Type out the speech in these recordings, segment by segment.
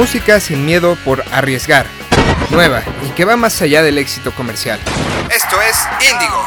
Música sin miedo por arriesgar. Nueva y que va más allá del éxito comercial. Esto es Índigo.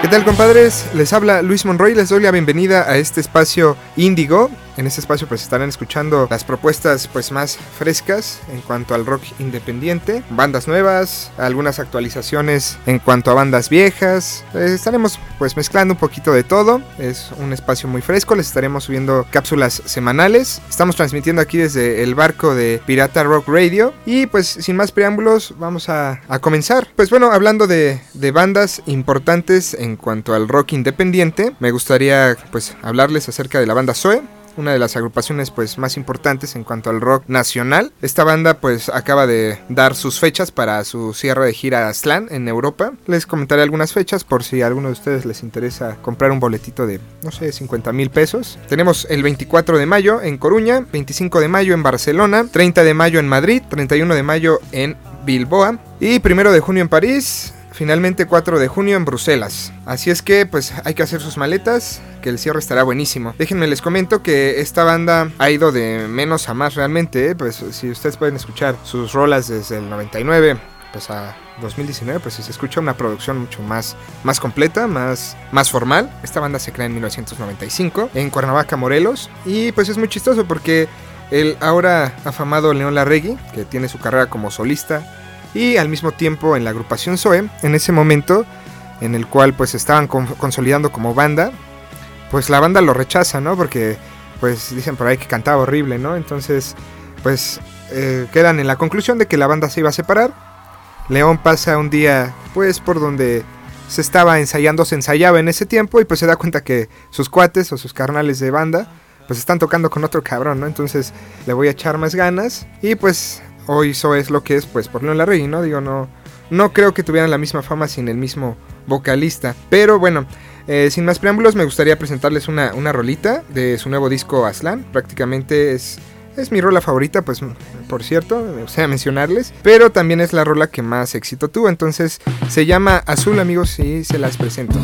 ¿Qué tal compadres? Les habla Luis Monroy, les doy la bienvenida a este espacio Índigo, en este espacio pues estarán escuchando las propuestas pues más frescas en cuanto al rock independiente, bandas nuevas, algunas actualizaciones en cuanto a bandas viejas. Eh, estaremos pues mezclando un poquito de todo. Es un espacio muy fresco, les estaremos subiendo cápsulas semanales. Estamos transmitiendo aquí desde el barco de Pirata Rock Radio y pues sin más preámbulos vamos a, comenzar. Pues bueno, hablando de, de bandas importantes en cuanto al rock independiente, me gustaría pues hablarles acerca de la banda Zoe una de las agrupaciones pues más importantes en cuanto al rock nacional. Esta banda pues acaba de dar sus fechas para su cierre de gira Slan en Europa. Les comentaré algunas fechas por si a alguno de ustedes les interesa comprar un boletito de no sé 50 mil pesos. Tenemos el 24 de mayo en Coruña, 25 de mayo en Barcelona, 30 de mayo en Madrid, 31 de mayo en Bilboa y 1 de junio en París, finalmente 4 de junio en Bruselas. Así es que pues hay que hacer sus maletas, que el cierre estará buenísimo. Déjenme les comento que esta banda ha ido de menos a más realmente, ¿eh? pues si ustedes pueden escuchar sus rolas desde el 99 pues a 2019 pues se escucha una producción mucho más, más completa, más, más formal. Esta banda se crea en 1995 en Cuernavaca, Morelos y pues es muy chistoso porque el ahora afamado León Larregui, que tiene su carrera como solista, y al mismo tiempo en la agrupación Zoe, en ese momento en el cual pues estaban consolidando como banda, pues la banda lo rechaza, ¿no? Porque pues dicen por ahí que cantaba horrible, ¿no? Entonces pues eh, quedan en la conclusión de que la banda se iba a separar. León pasa un día pues por donde se estaba ensayando, se ensayaba en ese tiempo y pues se da cuenta que sus cuates o sus carnales de banda pues están tocando con otro cabrón, ¿no? Entonces le voy a echar más ganas y pues hoy eso es lo que es, pues por Larregui, ¿no? Digo, no, no creo que tuvieran la misma fama sin el mismo vocalista. Pero bueno, eh, sin más preámbulos, me gustaría presentarles una, una rolita de su nuevo disco Aslan. Prácticamente es, es mi rola favorita, pues por cierto, me gustaría mencionarles. Pero también es la rola que más éxito tuvo. Entonces se llama Azul, amigos, y se las presento.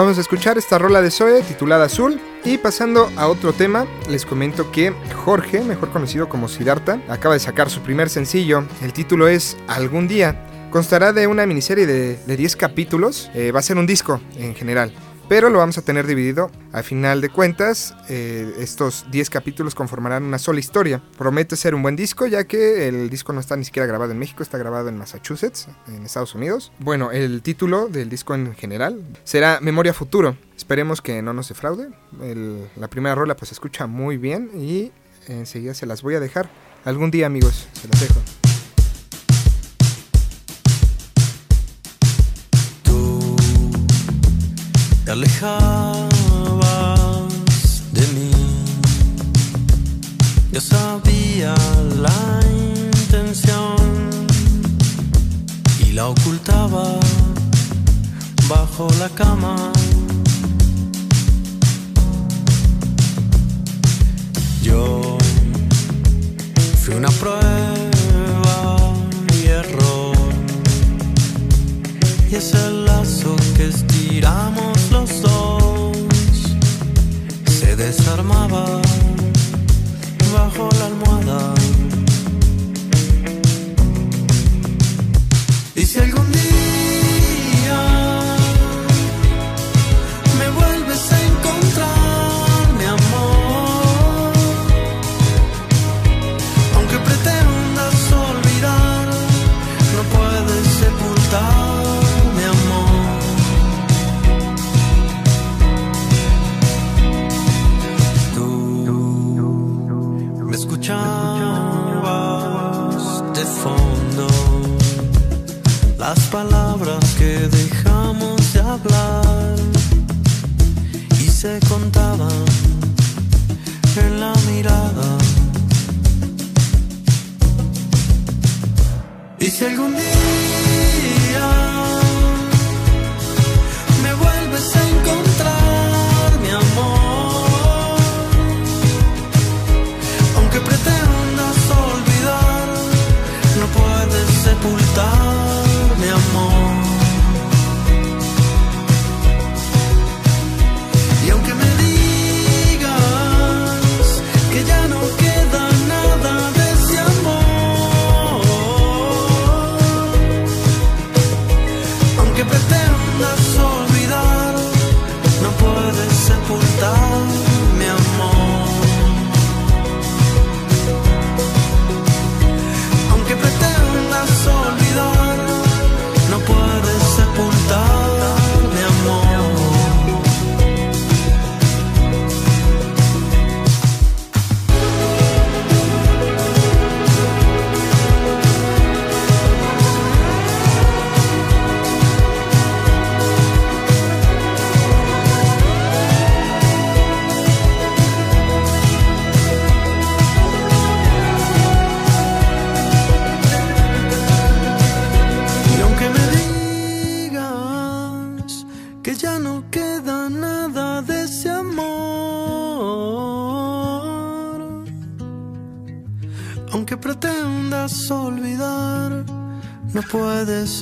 Acabamos de escuchar esta rola de Zoe titulada Azul. Y pasando a otro tema, les comento que Jorge, mejor conocido como Siddhartha, acaba de sacar su primer sencillo. El título es Algún día. Constará de una miniserie de, 10 capítulos. Eh, va a ser un disco en general pero lo vamos a tener dividido. A final de cuentas, eh, estos 10 capítulos conformarán una sola historia. Promete ser un buen disco, ya que el disco no está ni siquiera grabado en México, está grabado en Massachusetts, en Estados Unidos. Bueno, el título del disco en general será Memoria Futuro. Esperemos que no nos defraude. la primera rola pues se escucha muy bien y enseguida se las voy a dejar. Algún día amigos, se las dejo. Alejabas de mí. Yo sabía la intención y la ocultaba bajo la cama. Yo fui una prueba y error y es desarmaba bajo la almohada.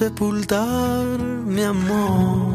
Sepultar mi amor.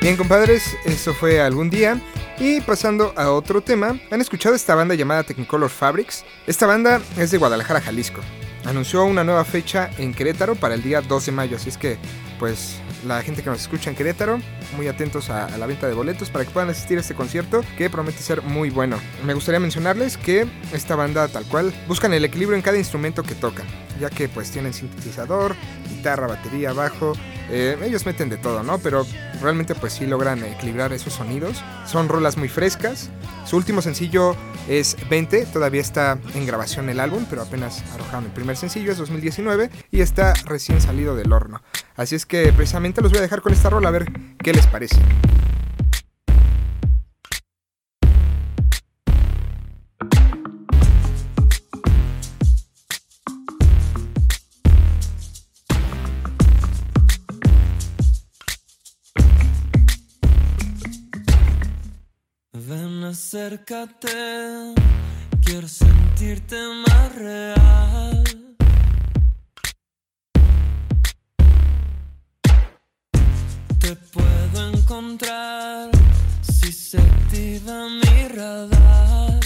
Bien, compadres, eso fue algún día. Y pasando a otro tema, ¿han escuchado esta banda llamada Technicolor Fabrics? Esta banda es de Guadalajara, Jalisco. Anunció una nueva fecha en Querétaro para el día 2 de mayo, así es que, pues, la gente que nos escucha en Querétaro, muy atentos a, la venta de boletos para que puedan asistir a este concierto que promete ser muy bueno. Me gustaría mencionarles que esta banda tal cual buscan el equilibrio en cada instrumento que tocan, ya que pues tienen sintetizador, guitarra, batería, bajo, eh, ellos meten de todo, ¿no? Pero realmente pues sí logran equilibrar esos sonidos. Son rolas muy frescas. Su último sencillo es 20, todavía está en grabación el álbum, pero apenas arrojaron el primer sencillo, es 2019 y está recién salido del horno. Así es que precisamente los voy a dejar con esta rola a ver qué les parece. quiero sentirte más real. Te puedo encontrar si se activa mi radar.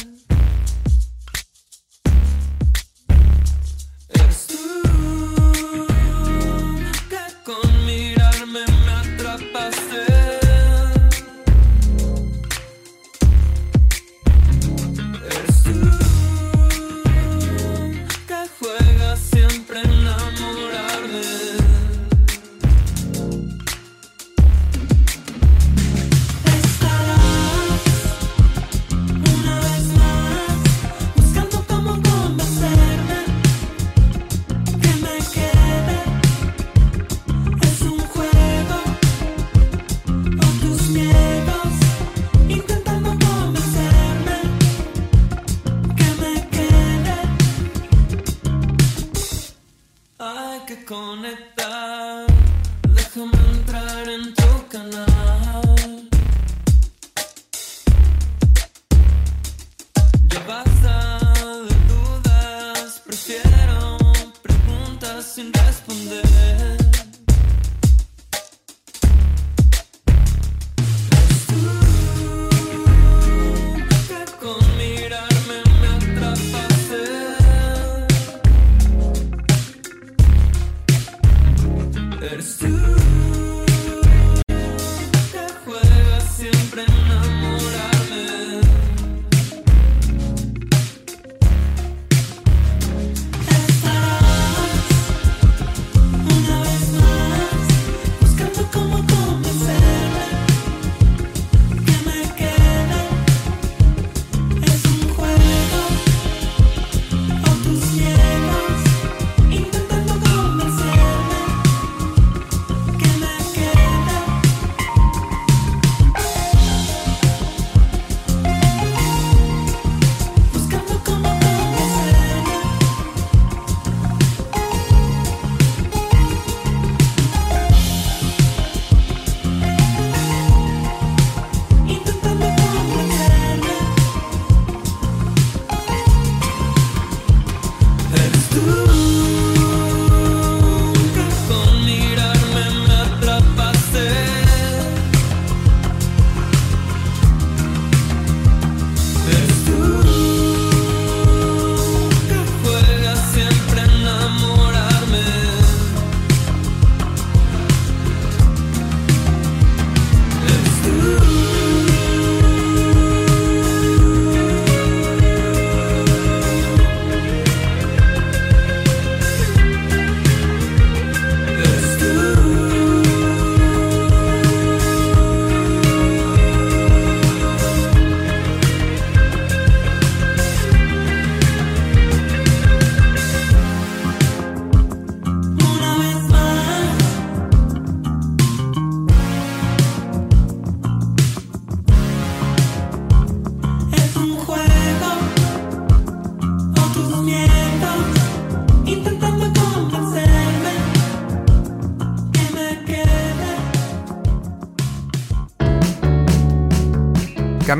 Conectar,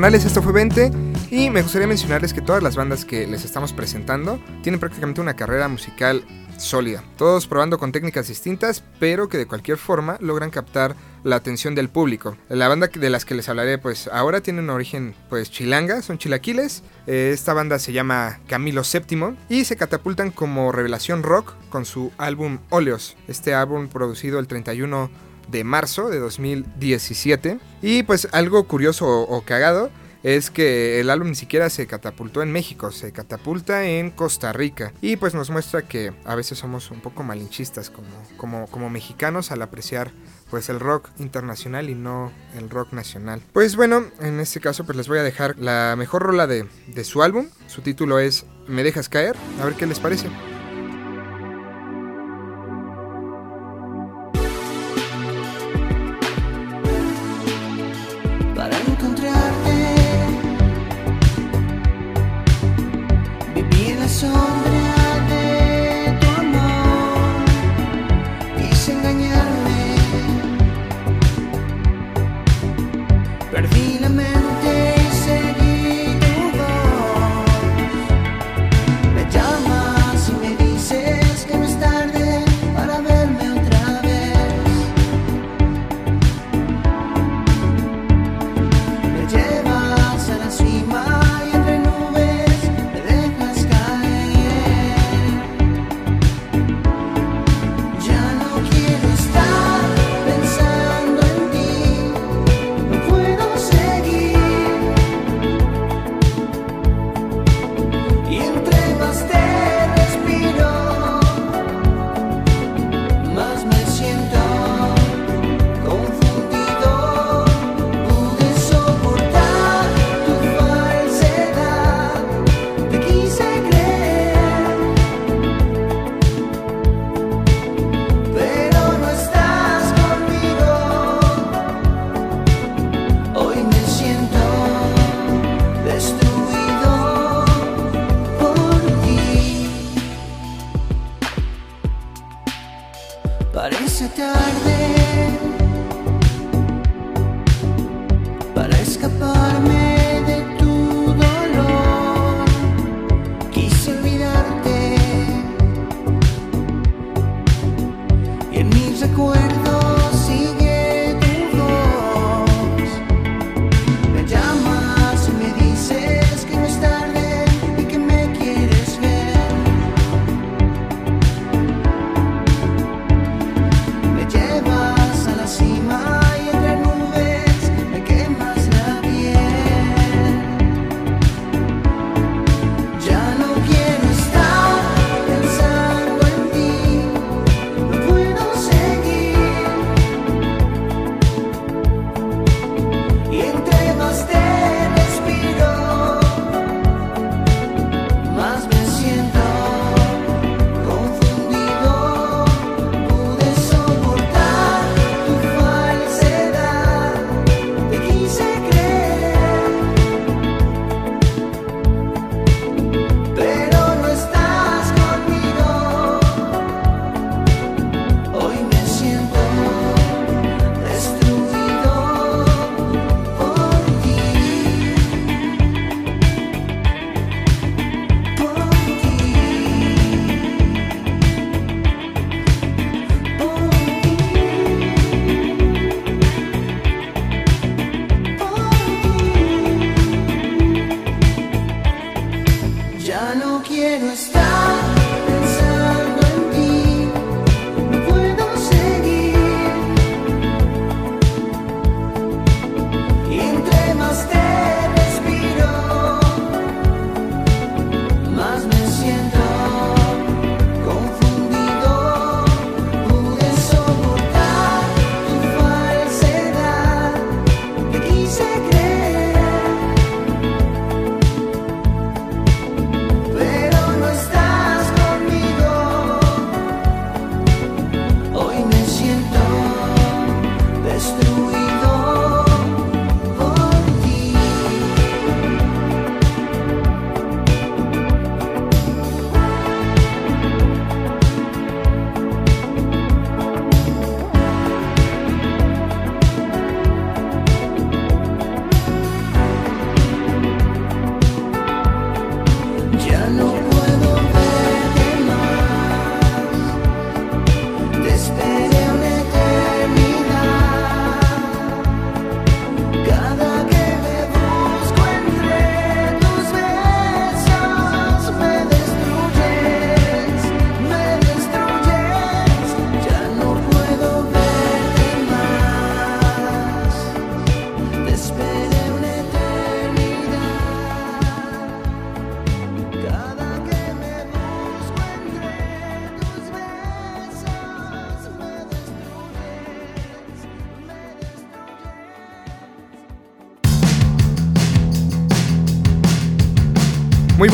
Esto fue 20 y me gustaría mencionarles que todas las bandas que les estamos presentando tienen prácticamente una carrera musical sólida, todos probando con técnicas distintas, pero que de cualquier forma logran captar la atención del público. La banda de las que les hablaré pues ahora tiene un origen pues chilanga, son chilaquiles. Eh, esta banda se llama Camilo VII y se catapultan como revelación rock con su álbum Óleos. Este álbum producido el 31 de marzo de 2017. Y pues algo curioso o, cagado es que el álbum ni siquiera se catapultó en México, se catapulta en Costa Rica. Y pues nos muestra que a veces somos un poco malinchistas como, como, como mexicanos al apreciar pues el rock internacional y no el rock nacional. Pues bueno, en este caso pues les voy a dejar la mejor rola de, de su álbum. Su título es Me dejas caer. A ver qué les parece.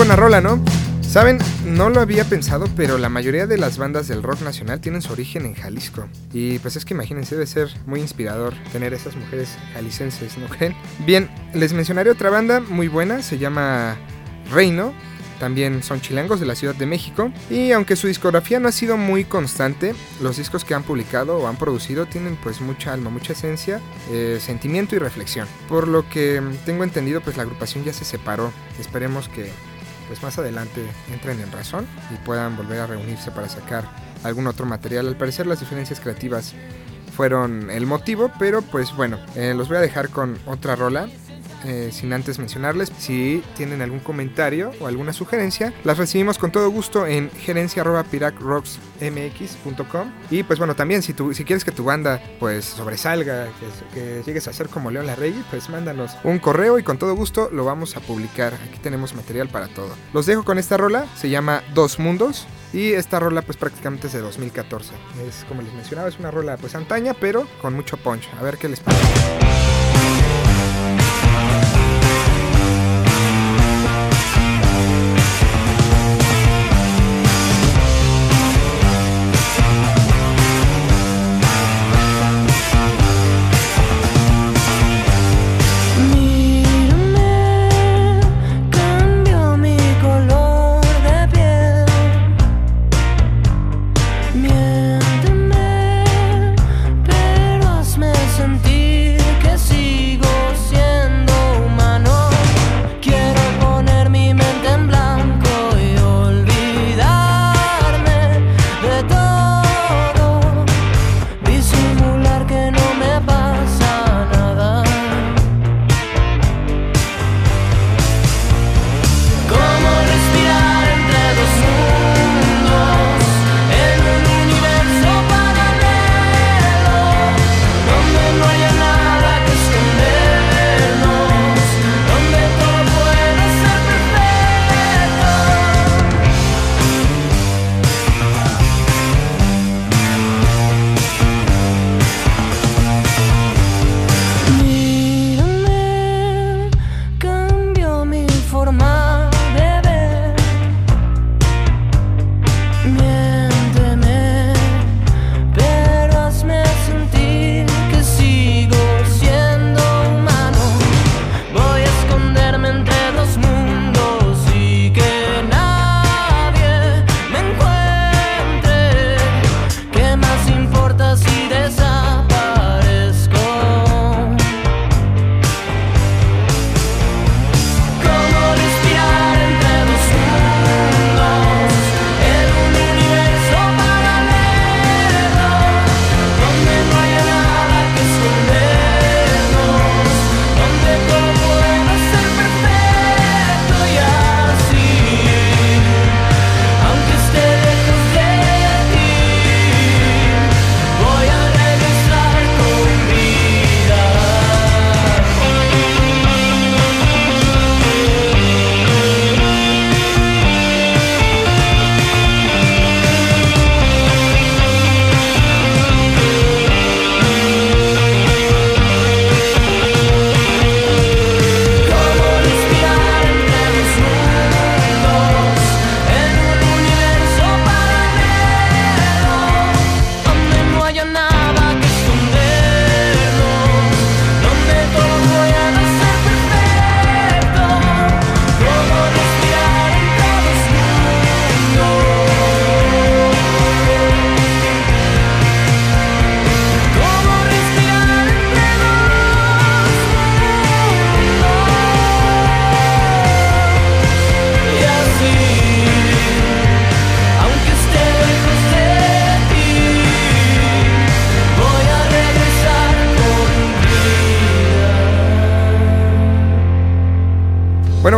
Buena rola, ¿no? Saben, no lo había pensado, pero la mayoría de las bandas del rock nacional tienen su origen en Jalisco. Y pues es que imagínense, debe ser muy inspirador tener esas mujeres jalicenses, ¿no creen? Bien, les mencionaré otra banda muy buena, se llama Reino. También son chilangos de la Ciudad de México. Y aunque su discografía no ha sido muy constante, los discos que han publicado o han producido tienen pues mucha alma, mucha esencia, eh, sentimiento y reflexión. Por lo que tengo entendido pues la agrupación ya se separó. Esperemos que pues más adelante entren en razón y puedan volver a reunirse para sacar algún otro material. Al parecer las diferencias creativas fueron el motivo, pero pues bueno, eh, los voy a dejar con otra rola. Eh, sin antes mencionarles, si tienen algún comentario o alguna sugerencia, las recibimos con todo gusto en gerencia.piracrocksmx.com y pues bueno, también si, tú, si quieres que tu banda pues sobresalga, que, que llegues a ser como León Larregui, pues mándanos un correo y con todo gusto lo vamos a publicar. Aquí tenemos material para todo. Los dejo con esta rola, se llama Dos Mundos y esta rola pues prácticamente es de 2014. Es como les mencionaba, es una rola pues antaña, pero con mucho punch. A ver qué les parece.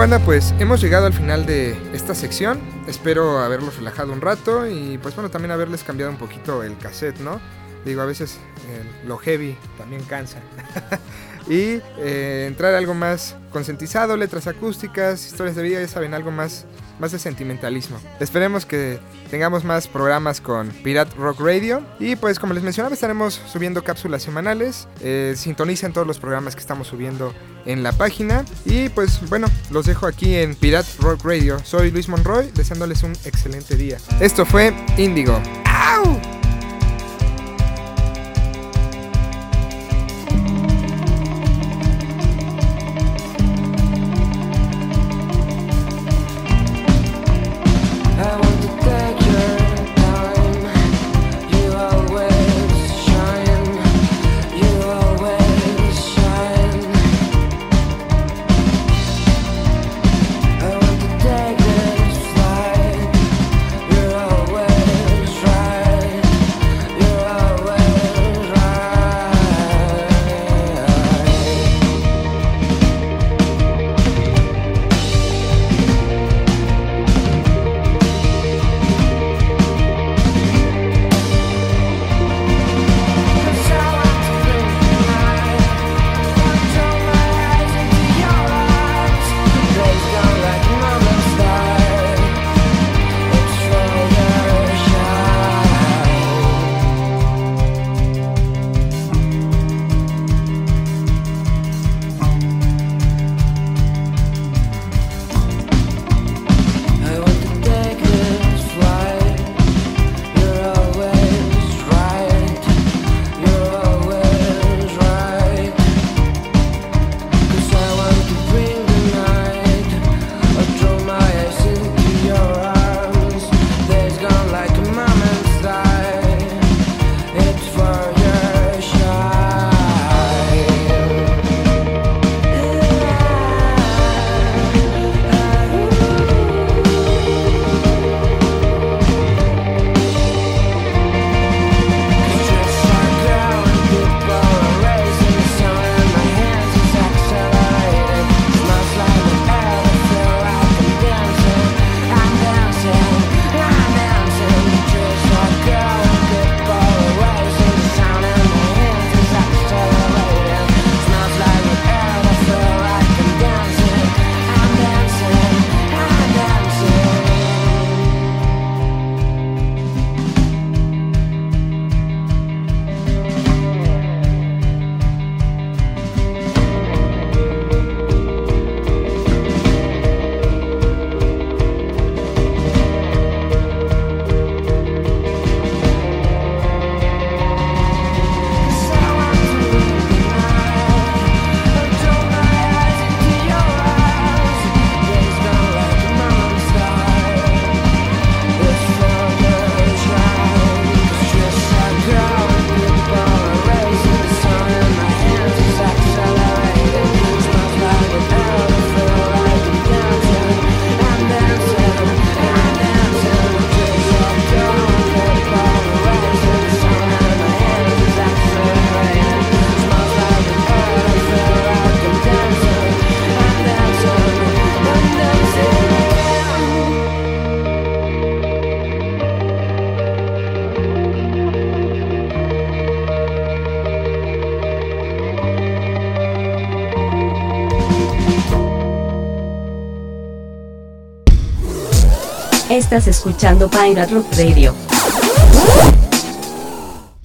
Banda, pues hemos llegado al final de esta sección. Espero haberlos relajado un rato y pues bueno, también haberles cambiado un poquito el cassette, ¿no? Digo, a veces eh, lo heavy también cansa. y eh, entrar algo más concientizado, letras acústicas, historias de vida, ya saben, algo más, más de sentimentalismo. Esperemos que tengamos más programas con Pirate Rock Radio. Y pues como les mencionaba, estaremos subiendo cápsulas semanales. Eh, sintonicen todos los programas que estamos subiendo en la página. Y pues bueno, los dejo aquí en Pirate Rock Radio. Soy Luis Monroy, deseándoles un excelente día. Esto fue Índigo. ¡Au! Estás escuchando Pirate Rock Radio.